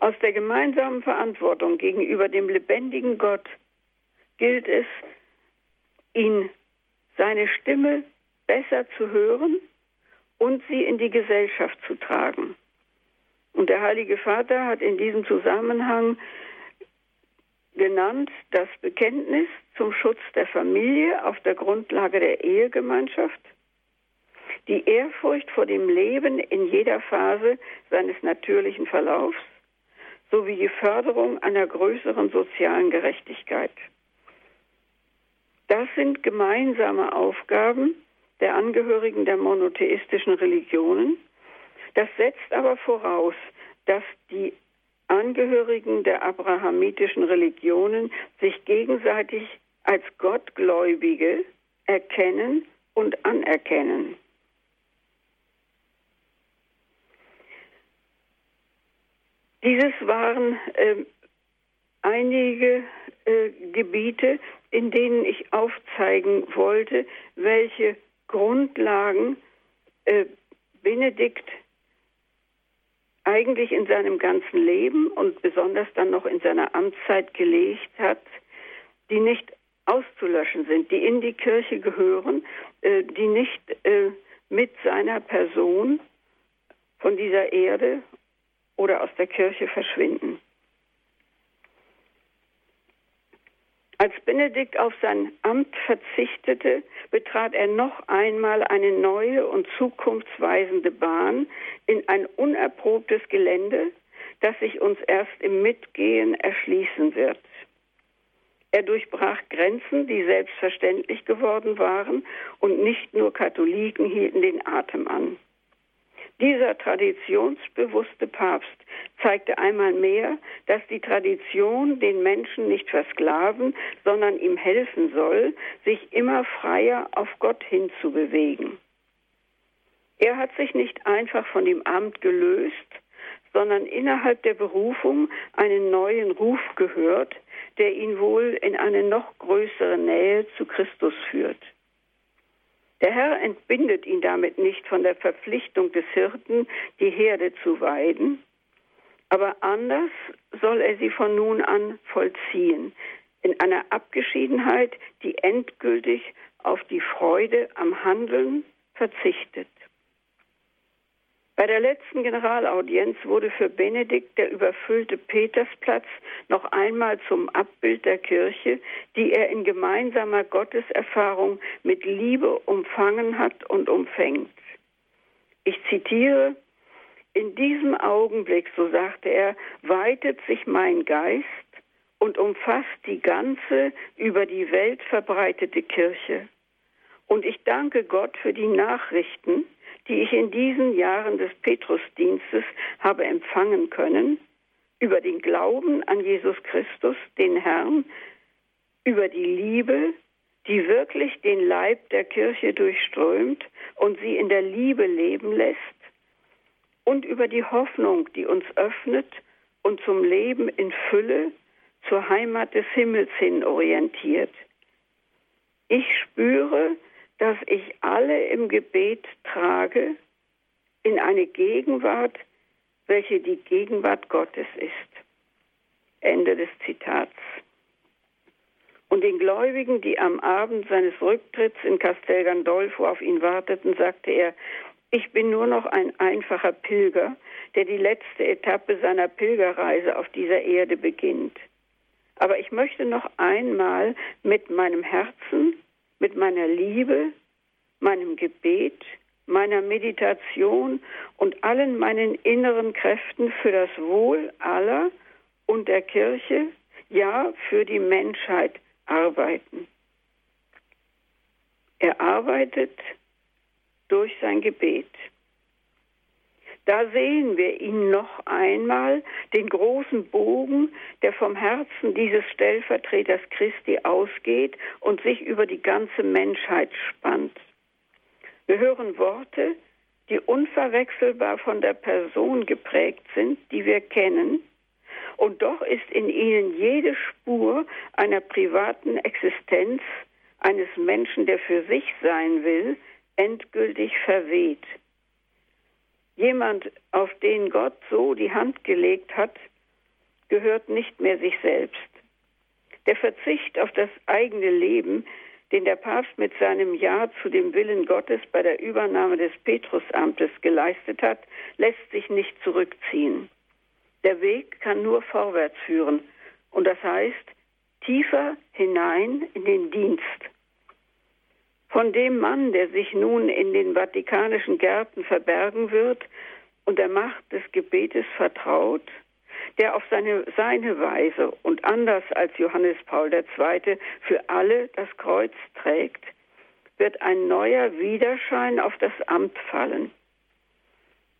Aus der gemeinsamen Verantwortung gegenüber dem lebendigen Gott gilt es, ihn, seine Stimme besser zu hören und sie in die Gesellschaft zu tragen. Und der Heilige Vater hat in diesem Zusammenhang genannt das Bekenntnis zum Schutz der Familie auf der Grundlage der Ehegemeinschaft, die Ehrfurcht vor dem Leben in jeder Phase seines natürlichen Verlaufs sowie die Förderung einer größeren sozialen Gerechtigkeit. Das sind gemeinsame Aufgaben, der Angehörigen der monotheistischen Religionen. Das setzt aber voraus, dass die Angehörigen der abrahamitischen Religionen sich gegenseitig als Gottgläubige erkennen und anerkennen. Dieses waren äh, einige äh, Gebiete, in denen ich aufzeigen wollte, welche Grundlagen äh, Benedikt eigentlich in seinem ganzen Leben und besonders dann noch in seiner Amtszeit gelegt hat, die nicht auszulöschen sind, die in die Kirche gehören, äh, die nicht äh, mit seiner Person von dieser Erde oder aus der Kirche verschwinden. Als Benedikt auf sein Amt verzichtete, betrat er noch einmal eine neue und zukunftsweisende Bahn in ein unerprobtes Gelände, das sich uns erst im Mitgehen erschließen wird. Er durchbrach Grenzen, die selbstverständlich geworden waren, und nicht nur Katholiken hielten den Atem an. Dieser traditionsbewusste Papst zeigte einmal mehr, dass die Tradition den Menschen nicht versklaven, sondern ihm helfen soll, sich immer freier auf Gott hinzubewegen. Er hat sich nicht einfach von dem Amt gelöst, sondern innerhalb der Berufung einen neuen Ruf gehört, der ihn wohl in eine noch größere Nähe zu Christus führt. Der Herr entbindet ihn damit nicht von der Verpflichtung des Hirten, die Herde zu weiden, aber anders soll er sie von nun an vollziehen, in einer Abgeschiedenheit, die endgültig auf die Freude am Handeln verzichtet. Bei der letzten Generalaudienz wurde für Benedikt der überfüllte Petersplatz noch einmal zum Abbild der Kirche, die er in gemeinsamer Gotteserfahrung mit Liebe umfangen hat und umfängt. Ich zitiere, in diesem Augenblick, so sagte er, weitet sich mein Geist und umfasst die ganze über die Welt verbreitete Kirche. Und ich danke Gott für die Nachrichten, die ich in diesen Jahren des Petrusdienstes habe empfangen können, über den Glauben an Jesus Christus, den Herrn, über die Liebe, die wirklich den Leib der Kirche durchströmt und sie in der Liebe leben lässt, und über die Hoffnung, die uns öffnet und zum Leben in Fülle, zur Heimat des Himmels hin orientiert. Ich spüre, dass ich alle im Gebet trage in eine Gegenwart, welche die Gegenwart Gottes ist. Ende des Zitats. Und den Gläubigen, die am Abend seines Rücktritts in Castel Gandolfo auf ihn warteten, sagte er, ich bin nur noch ein einfacher Pilger, der die letzte Etappe seiner Pilgerreise auf dieser Erde beginnt. Aber ich möchte noch einmal mit meinem Herzen mit meiner Liebe, meinem Gebet, meiner Meditation und allen meinen inneren Kräften für das Wohl aller und der Kirche, ja für die Menschheit arbeiten. Er arbeitet durch sein Gebet. Da sehen wir ihn noch einmal, den großen Bogen, der vom Herzen dieses Stellvertreters Christi ausgeht und sich über die ganze Menschheit spannt. Wir hören Worte, die unverwechselbar von der Person geprägt sind, die wir kennen, und doch ist in ihnen jede Spur einer privaten Existenz eines Menschen, der für sich sein will, endgültig verweht. Jemand, auf den Gott so die Hand gelegt hat, gehört nicht mehr sich selbst. Der Verzicht auf das eigene Leben, den der Papst mit seinem Ja zu dem Willen Gottes bei der Übernahme des Petrusamtes geleistet hat, lässt sich nicht zurückziehen. Der Weg kann nur vorwärts führen, und das heißt tiefer hinein in den Dienst. Von dem Mann, der sich nun in den vatikanischen Gärten verbergen wird und der Macht des Gebetes vertraut, der auf seine, seine Weise und anders als Johannes Paul II. für alle das Kreuz trägt, wird ein neuer Widerschein auf das Amt fallen.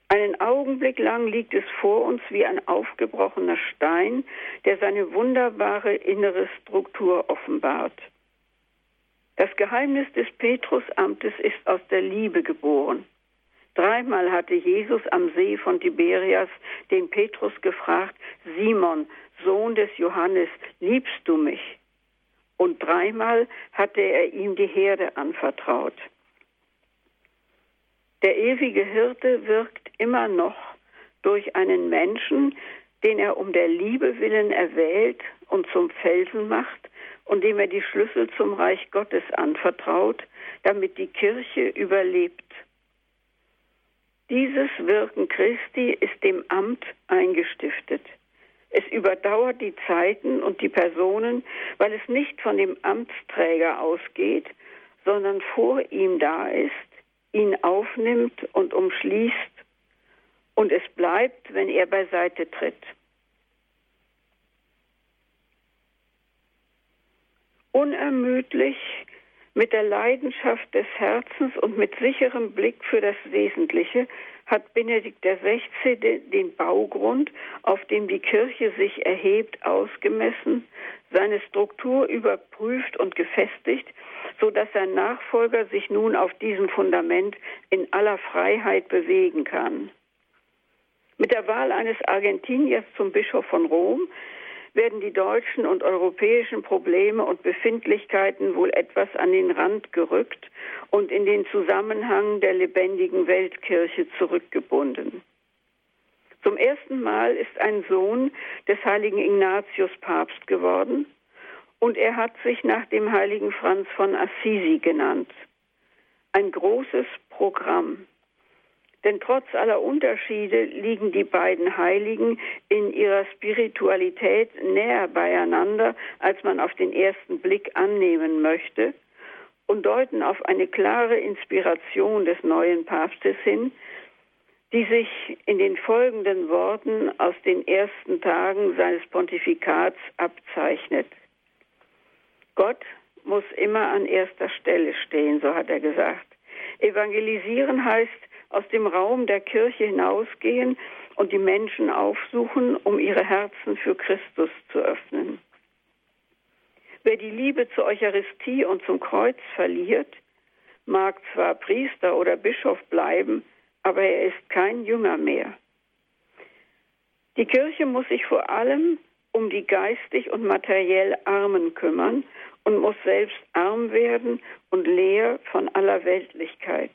Einen Augenblick lang liegt es vor uns wie ein aufgebrochener Stein, der seine wunderbare innere Struktur offenbart. Das Geheimnis des Petrusamtes ist aus der Liebe geboren. Dreimal hatte Jesus am See von Tiberias den Petrus gefragt, Simon, Sohn des Johannes, liebst du mich? Und dreimal hatte er ihm die Herde anvertraut. Der ewige Hirte wirkt immer noch durch einen Menschen, den er um der Liebe willen erwählt und zum Felsen macht und dem er die Schlüssel zum Reich Gottes anvertraut, damit die Kirche überlebt. Dieses Wirken Christi ist dem Amt eingestiftet. Es überdauert die Zeiten und die Personen, weil es nicht von dem Amtsträger ausgeht, sondern vor ihm da ist, ihn aufnimmt und umschließt und es bleibt, wenn er beiseite tritt. Unermüdlich mit der Leidenschaft des Herzens und mit sicherem Blick für das Wesentliche hat Benedikt XVI. den Baugrund, auf dem die Kirche sich erhebt, ausgemessen, seine Struktur überprüft und gefestigt, so dass sein Nachfolger sich nun auf diesem Fundament in aller Freiheit bewegen kann. Mit der Wahl eines Argentiniers zum Bischof von Rom werden die deutschen und europäischen Probleme und Befindlichkeiten wohl etwas an den Rand gerückt und in den Zusammenhang der lebendigen Weltkirche zurückgebunden. Zum ersten Mal ist ein Sohn des heiligen Ignatius Papst geworden und er hat sich nach dem heiligen Franz von Assisi genannt. Ein großes Programm. Denn trotz aller Unterschiede liegen die beiden Heiligen in ihrer Spiritualität näher beieinander, als man auf den ersten Blick annehmen möchte, und deuten auf eine klare Inspiration des neuen Papstes hin, die sich in den folgenden Worten aus den ersten Tagen seines Pontifikats abzeichnet. Gott muss immer an erster Stelle stehen, so hat er gesagt. Evangelisieren heißt, aus dem Raum der Kirche hinausgehen und die Menschen aufsuchen, um ihre Herzen für Christus zu öffnen. Wer die Liebe zur Eucharistie und zum Kreuz verliert, mag zwar Priester oder Bischof bleiben, aber er ist kein Jünger mehr. Die Kirche muss sich vor allem um die geistig und materiell Armen kümmern und muss selbst arm werden und leer von aller Weltlichkeit.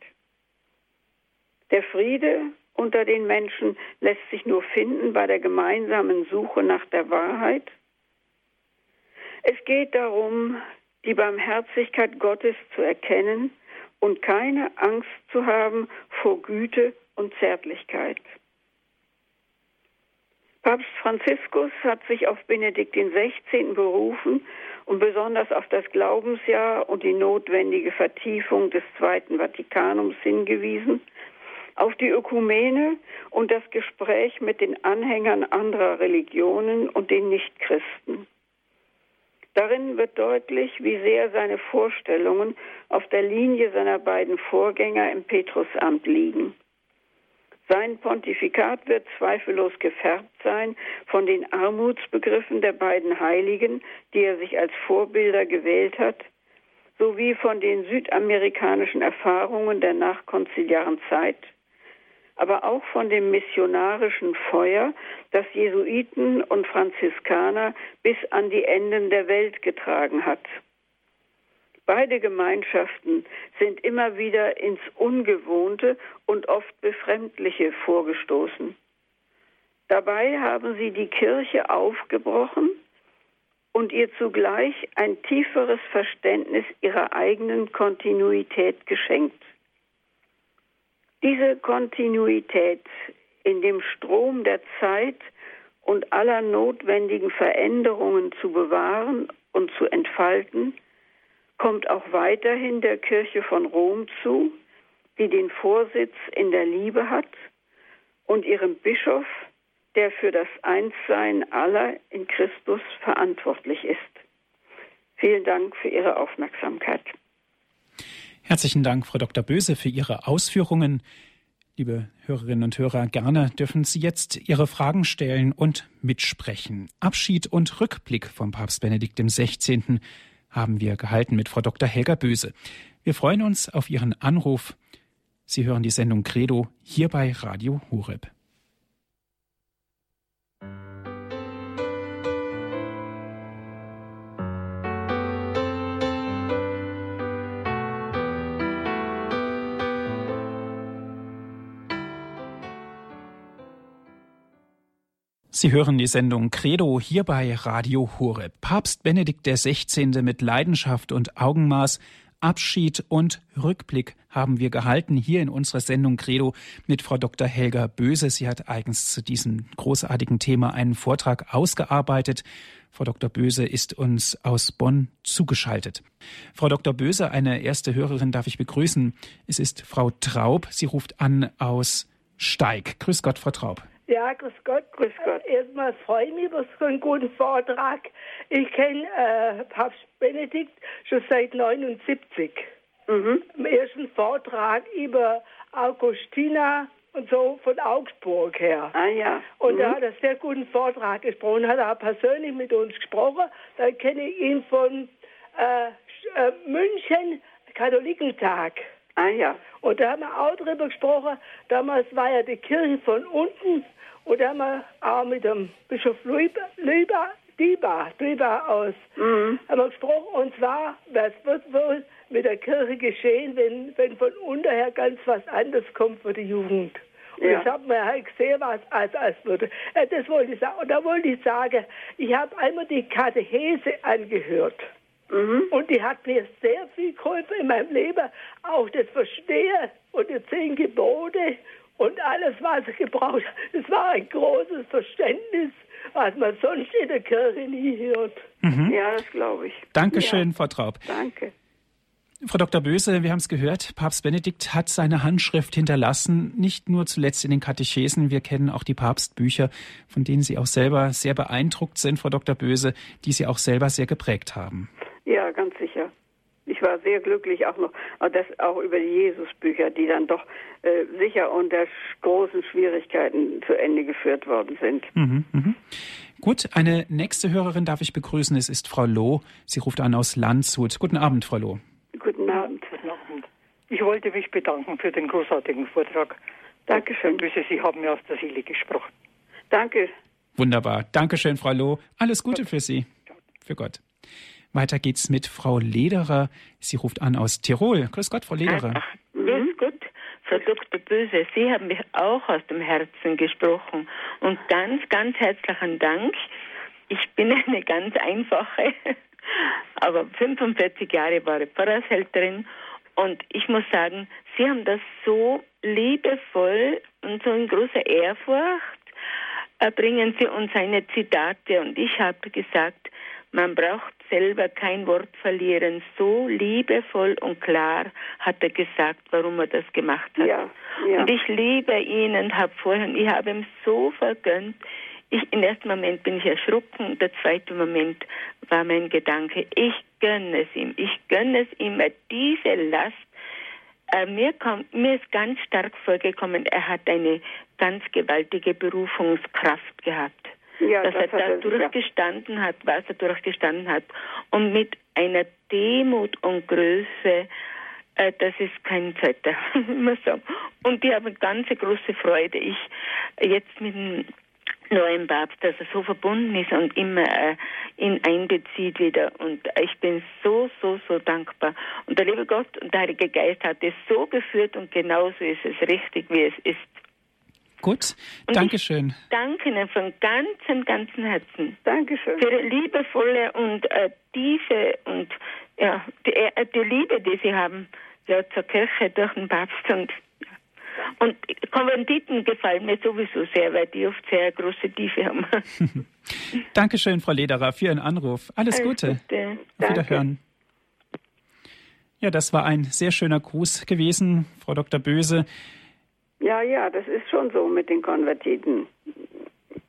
Der Friede unter den Menschen lässt sich nur finden bei der gemeinsamen Suche nach der Wahrheit. Es geht darum, die Barmherzigkeit Gottes zu erkennen und keine Angst zu haben vor Güte und Zärtlichkeit. Papst Franziskus hat sich auf Benedikt XVI. berufen und besonders auf das Glaubensjahr und die notwendige Vertiefung des Zweiten Vatikanums hingewiesen – auf die Ökumene und das Gespräch mit den Anhängern anderer Religionen und den Nichtchristen. Darin wird deutlich, wie sehr seine Vorstellungen auf der Linie seiner beiden Vorgänger im Petrusamt liegen. Sein Pontifikat wird zweifellos gefärbt sein von den Armutsbegriffen der beiden Heiligen, die er sich als Vorbilder gewählt hat, sowie von den südamerikanischen Erfahrungen der nachkonziliaren Zeit aber auch von dem missionarischen Feuer, das Jesuiten und Franziskaner bis an die Enden der Welt getragen hat. Beide Gemeinschaften sind immer wieder ins Ungewohnte und oft Befremdliche vorgestoßen. Dabei haben sie die Kirche aufgebrochen und ihr zugleich ein tieferes Verständnis ihrer eigenen Kontinuität geschenkt. Diese Kontinuität in dem Strom der Zeit und aller notwendigen Veränderungen zu bewahren und zu entfalten, kommt auch weiterhin der Kirche von Rom zu, die den Vorsitz in der Liebe hat, und ihrem Bischof, der für das Einssein aller in Christus verantwortlich ist. Vielen Dank für Ihre Aufmerksamkeit. Herzlichen Dank, Frau Dr. Böse, für Ihre Ausführungen. Liebe Hörerinnen und Hörer, gerne dürfen Sie jetzt Ihre Fragen stellen und mitsprechen. Abschied und Rückblick vom Papst Benedikt XVI. haben wir gehalten mit Frau Dr. Helga Böse. Wir freuen uns auf Ihren Anruf. Sie hören die Sendung Credo hier bei Radio Horeb. Sie hören die Sendung Credo hier bei Radio Horeb. Papst Benedikt XVI. mit Leidenschaft und Augenmaß Abschied und Rückblick haben wir gehalten hier in unserer Sendung Credo mit Frau Dr. Helga Böse. Sie hat eigens zu diesem großartigen Thema einen Vortrag ausgearbeitet. Frau Dr. Böse ist uns aus Bonn zugeschaltet. Frau Dr. Böse, eine erste Hörerin darf ich begrüßen. Es ist Frau Traub. Sie ruft an aus Steig. Grüß Gott, Frau Traub. Ja, grüß Gott. Grüß Gott. Erstmal freue ich mich über so einen guten Vortrag. Ich kenne äh, Papst Benedikt schon seit 79. Mhm. Im ersten Vortrag über Augustina und so von Augsburg her. Ah ja. Und mhm. da hat er sehr guten Vortrag gesprochen, hat er persönlich mit uns gesprochen. Dann kenne ich ihn von äh, äh, München, Katholikentag. Ah ja. Und da haben wir auch drüber gesprochen. Damals war ja die Kirche von unten und da haben wir auch mit dem Bischof Lüber, Lüber Diba, Diba aus, mhm. haben wir gesprochen. Und zwar, was wird wohl mit der Kirche geschehen, wenn, wenn von unterher ganz was anderes kommt für die Jugend? Und ja. das hat man halt gesehen, was als, als würde. Äh, das wollte ich sagen. Und da wollte ich sagen, ich habe einmal die Katechese angehört. Mhm. Und die hat mir sehr viel geholfen in meinem Leben. Auch das Verstehen und die zehn Gebote und alles, was ich gebraucht habe. Es war ein großes Verständnis, was man sonst in der Kirche nie hört. Mhm. Ja, das glaube ich. Dankeschön, ja. Frau Traub. Danke. Frau Dr. Böse, wir haben es gehört, Papst Benedikt hat seine Handschrift hinterlassen, nicht nur zuletzt in den Katechesen, wir kennen auch die Papstbücher, von denen Sie auch selber sehr beeindruckt sind, Frau Dr. Böse, die Sie auch selber sehr geprägt haben. Ja, ganz sicher. Ich war sehr glücklich auch noch, das auch über die Jesusbücher, die dann doch äh, sicher unter großen Schwierigkeiten zu Ende geführt worden sind. Mhm, mh. Gut, eine nächste Hörerin darf ich begrüßen. Es ist Frau Loh. Sie ruft an aus Landshut. Guten Abend, Frau Loh. Guten Abend. Guten Abend. Ich wollte mich bedanken für den großartigen Vortrag. Dankeschön. Grüße, Sie haben mir aus der Seele gesprochen. Danke. Wunderbar. Dankeschön, Frau Loh. Alles Gute für Sie. Für Gott. Weiter geht's mit Frau Lederer. Sie ruft an aus Tirol. Grüß Gott, Frau Lederer. Grüß Gott, Frau Dr. Böse. Sie haben mich auch aus dem Herzen gesprochen. Und ganz, ganz herzlichen Dank. Ich bin eine ganz einfache, aber 45 Jahre war ich Pfarrershälterin. Und ich muss sagen, Sie haben das so liebevoll und so in großer Ehrfurcht äh, bringen Sie uns eine Zitate. Und ich habe gesagt, man braucht selber kein Wort verlieren. So liebevoll und klar hat er gesagt, warum er das gemacht hat. Ja, ja. Und ich liebe ihn und habe vorhin, ich habe ihm so vergönnt. Ich, Im ersten Moment bin ich erschrocken, der zweite Moment war mein Gedanke, ich gönne es ihm, ich gönne es ihm, diese Last, äh, mir, kommt, mir ist ganz stark vorgekommen, er hat eine ganz gewaltige Berufungskraft gehabt ja, dass das er da durchgestanden hat, was er durchgestanden hat. Und mit einer Demut und Größe, äh, das ist kein zweiter, muss sagen. Und ich habe ganz große Freude. Ich jetzt mit dem neuen Papst, dass er so verbunden ist und immer äh, ihn einbezieht wieder. Und ich bin so, so, so dankbar. Und der liebe Gott und der Heilige Geist hat es so geführt und genauso ist es richtig, wie es ist. Gut, Dankeschön. danke Ihnen von ganzem, ganzem Herzen. Dankeschön. Für Ihre liebevolle und äh, tiefe und ja, die, äh, die, Liebe, die Sie haben ja, zur Kirche durch den Papst und und Konventiten gefallen mir sowieso sehr, weil die oft sehr große Tiefe haben. Dankeschön, Frau Lederer, für Ihren Anruf. Alles, Alles Gute. Gute. Auf Wiederhören. Ja, das war ein sehr schöner Gruß gewesen, Frau Dr. Böse. Ja, ja, das ist schon so mit den Konvertiten.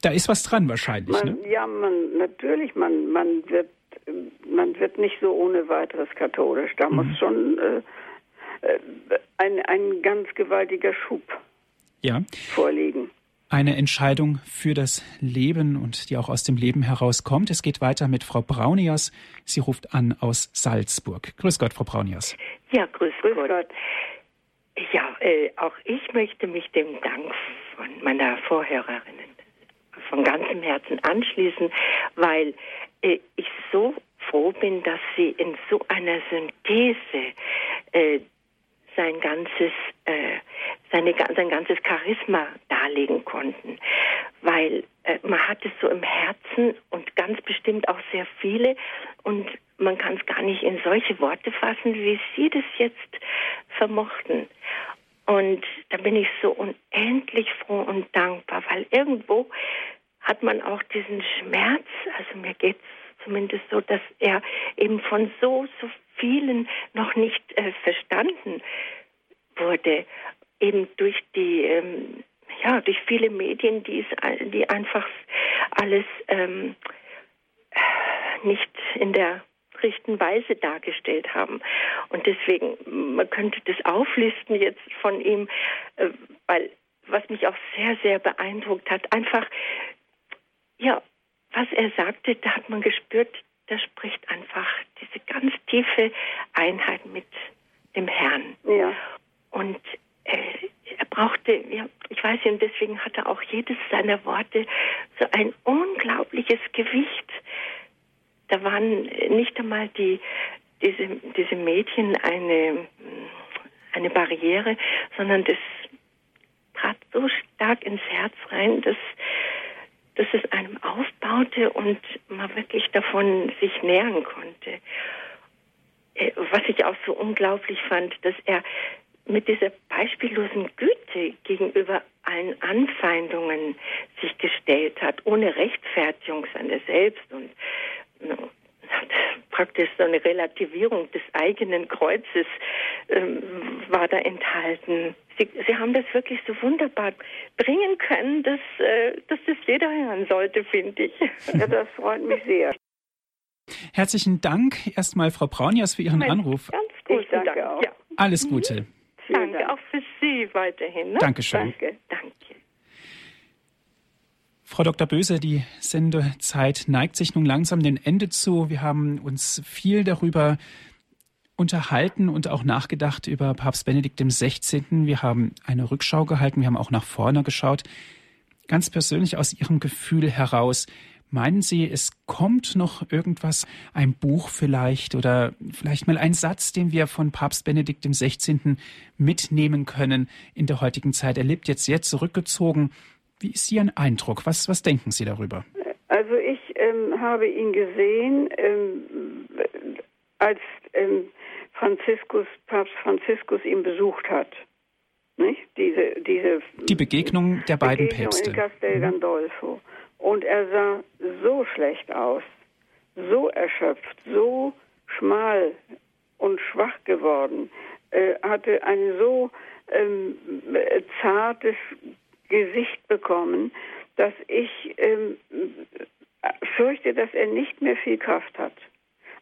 Da ist was dran wahrscheinlich. Man, ne? Ja, man natürlich, man, man wird man wird nicht so ohne weiteres katholisch. Da mhm. muss schon äh, äh, ein, ein ganz gewaltiger Schub ja. vorliegen. Eine Entscheidung für das Leben und die auch aus dem Leben herauskommt. Es geht weiter mit Frau Braunias. Sie ruft an aus Salzburg. Grüß Gott, Frau Braunias. Ja, grüß, grüß Gott. Gott. Ja, äh, auch ich möchte mich dem Dank von meiner Vorhörerinnen von ganzem Herzen anschließen, weil äh, ich so froh bin, dass Sie in so einer Synthese äh, sein ganzes, äh, seine, sein ganzes Charisma darlegen konnten, weil äh, man hat es so im Herzen und ganz bestimmt auch sehr viele und man kann es gar nicht in solche Worte fassen, wie Sie das jetzt vermochten. Und da bin ich so unendlich froh und dankbar, weil irgendwo hat man auch diesen Schmerz, also mir geht es zumindest so, dass er eben von so, so vielen noch nicht äh, verstanden wurde, eben durch die, ähm, ja, durch viele Medien, die die einfach alles ähm, nicht in der richtigen Weise dargestellt haben. Und deswegen, man könnte das auflisten jetzt von ihm, äh, weil was mich auch sehr, sehr beeindruckt hat, einfach ja, was er sagte, da hat man gespürt, da spricht einfach diese ganz tiefe Einheit mit dem Herrn. Ja. Und äh, er brauchte, ja, ich weiß nicht, und deswegen hatte auch jedes seiner Worte so ein unglaubliches Gewicht. Da waren nicht einmal die, diese, diese Mädchen eine, eine Barriere, sondern das trat so stark ins Herz rein, dass dass es einem aufbaute und man wirklich davon sich nähern konnte. Äh, was ich auch so unglaublich fand, dass er mit dieser beispiellosen Güte gegenüber allen Anfeindungen sich gestellt hat, ohne Rechtfertigung seiner selbst und praktisch so eine Relativierung des eigenen Kreuzes ähm, war da enthalten. Sie, Sie haben das wirklich so wunderbar bringen können, dass, äh, dass das jeder hören sollte, finde ich. Ja, das freut mich sehr. Herzlichen Dank erstmal, Frau Braunias, für Ihren Anruf. Ganz gut, ich danke Dank. auch. Ja. Alles Gute. Mhm. Danke, Dank. auch für Sie weiterhin. Ne? Dankeschön. Danke. Danke. Frau Dr. Böse, die Sendezeit neigt sich nun langsam dem Ende zu. Wir haben uns viel darüber unterhalten und auch nachgedacht über Papst Benedikt XVI. Wir haben eine Rückschau gehalten, wir haben auch nach vorne geschaut. Ganz persönlich aus Ihrem Gefühl heraus, meinen Sie, es kommt noch irgendwas, ein Buch vielleicht oder vielleicht mal ein Satz, den wir von Papst Benedikt XVI. mitnehmen können in der heutigen Zeit? Er lebt jetzt sehr zurückgezogen. Wie ist Ihr Eindruck? Was, was denken Sie darüber? Also ich ähm, habe ihn gesehen, ähm, als ähm, Franziskus, Papst Franziskus ihn besucht hat. Nicht? Diese, diese Die Begegnung der beiden Begegnung Päpste. in Castel Gandolfo. Und er sah so schlecht aus, so erschöpft, so schmal und schwach geworden, äh, hatte ein so ähm, zartes Gesicht bekommen, dass ich ähm, fürchte, dass er nicht mehr viel Kraft hat.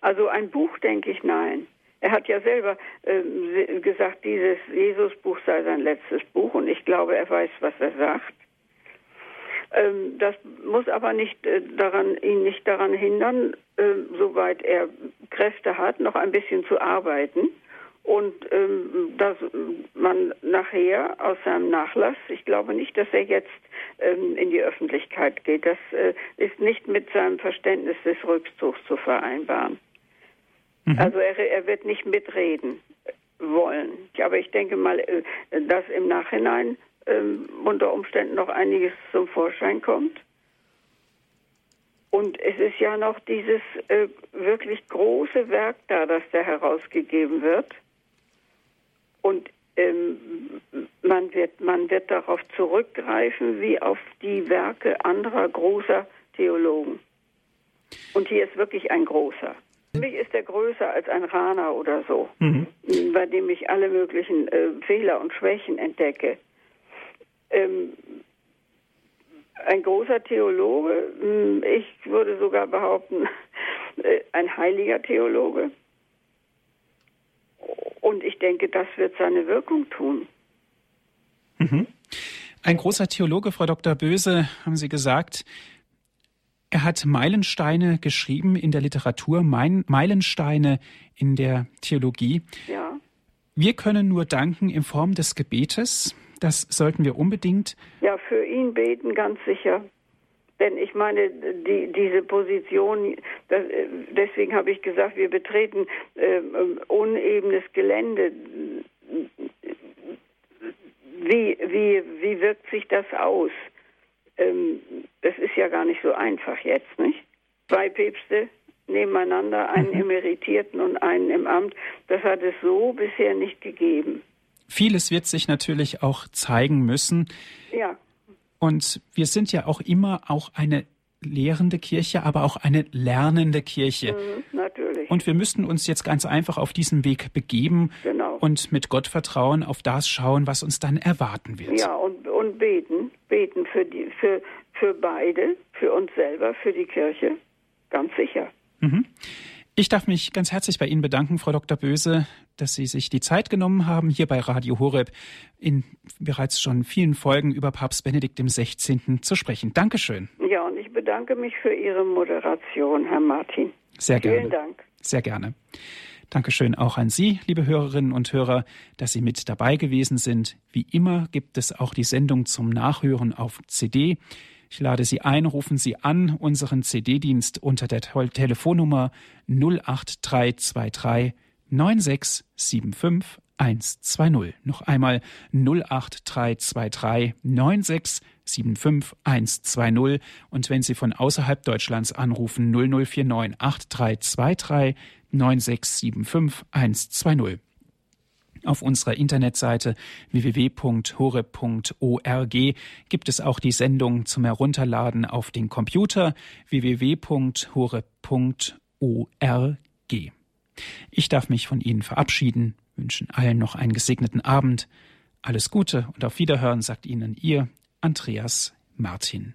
Also ein Buch, denke ich, nein. Er hat ja selber äh, gesagt, dieses Jesusbuch sei sein letztes Buch und ich glaube, er weiß, was er sagt. Ähm, das muss aber nicht äh, daran, ihn nicht daran hindern, äh, soweit er Kräfte hat, noch ein bisschen zu arbeiten und ähm, dass man nachher aus seinem Nachlass, ich glaube nicht, dass er jetzt ähm, in die Öffentlichkeit geht. Das äh, ist nicht mit seinem Verständnis des Rückzugs zu vereinbaren. Mhm. Also er, er, wird nicht mitreden wollen. Aber ich denke mal, äh, dass im Nachhinein äh, unter Umständen noch einiges zum Vorschein kommt. Und es ist ja noch dieses äh, wirklich große Werk da, das da herausgegeben wird. Und ähm, man, wird, man wird darauf zurückgreifen wie auf die Werke anderer großer Theologen. Und hier ist wirklich ein großer. Für mich ist er größer als ein Rana oder so, mhm. bei dem ich alle möglichen äh, Fehler und Schwächen entdecke. Ähm, ein großer Theologe, hm, ich würde sogar behaupten, äh, ein heiliger Theologe und ich denke, das wird seine Wirkung tun. Mhm. Ein großer Theologe, Frau Dr. Böse, haben Sie gesagt, er hat Meilensteine geschrieben in der Literatur, Meilensteine in der Theologie. Ja. Wir können nur danken in Form des Gebetes. Das sollten wir unbedingt. Ja, für ihn beten, ganz sicher. Denn ich meine, die, diese Position, das, deswegen habe ich gesagt, wir betreten äh, unebenes Gelände. Wie, wie, wie wirkt sich das aus? Ähm, das ist ja gar nicht so einfach jetzt, nicht? Zwei Päpste nebeneinander, einen mhm. Emeritierten und einen im Amt, das hat es so bisher nicht gegeben. Vieles wird sich natürlich auch zeigen müssen. Ja. Und wir sind ja auch immer auch eine lehrende Kirche, aber auch eine lernende Kirche. Mhm, natürlich. Und wir müssten uns jetzt ganz einfach auf diesen Weg begeben genau. und mit Gott vertrauen, auf das schauen, was uns dann erwarten wird. Ja, und, und beten, beten für, die, für, für beide, für uns selber, für die Kirche, ganz sicher. Mhm. Ich darf mich ganz herzlich bei Ihnen bedanken, Frau Dr. Böse, dass Sie sich die Zeit genommen haben, hier bei Radio Horeb in bereits schon vielen Folgen über Papst Benedikt XVI. zu sprechen. Dankeschön. Ja, und ich bedanke mich für Ihre Moderation, Herr Martin. Sehr gerne. Vielen Dank. Sehr gerne. Dankeschön auch an Sie, liebe Hörerinnen und Hörer, dass Sie mit dabei gewesen sind. Wie immer gibt es auch die Sendung zum Nachhören auf CD. Ich lade Sie ein, rufen Sie an unseren CD-Dienst unter der Telefonnummer 08323 9675 120. Noch einmal 08323 9675 120. Und wenn Sie von außerhalb Deutschlands anrufen, 0049 8323 9675 120. Auf unserer Internetseite www.hore.org gibt es auch die Sendung zum Herunterladen auf den Computer www.hore.org. Ich darf mich von Ihnen verabschieden, wünschen allen noch einen gesegneten Abend. Alles Gute und auf Wiederhören sagt Ihnen Ihr Andreas Martin.